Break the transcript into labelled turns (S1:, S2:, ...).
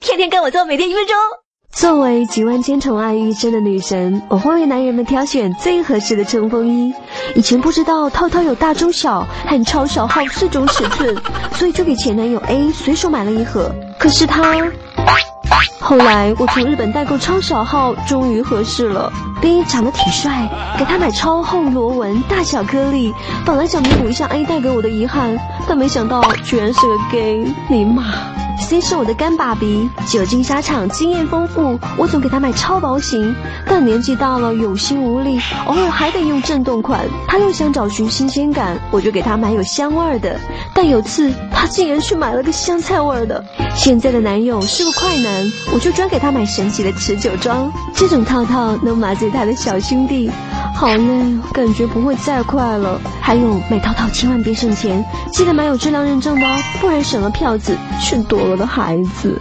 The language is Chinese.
S1: 天天跟我做，每天一分钟。
S2: 作为集万千宠爱一身的女神，我会为男人们挑选最合适的冲锋衣。以前不知道套套有大中小和超小号四种尺寸，所以就给前男友 A 随手买了一盒。可是他，后来我从日本代购超小号，终于合适了。B 长得挺帅，给他买超厚螺纹大小颗粒，本来想弥补一下 A 带给我的遗憾，但没想到居然是个 gay，尼玛！C 是我的干爸比，久经沙场，经验丰富，我总给他买超薄型。但年纪大了，有心无力，偶尔还得用震动款。他又想找寻新鲜感，我就给他买有香味儿的。但有次他竟然去买了个香菜味儿的。现在的男友是个快男，我就专给他买神奇的持久装，这种套套能麻醉他的小兄弟。好累，感觉不会再快了。还有买套套千万别省钱，记得买有质量认证的哦，不然省了票子，却多了的孩子。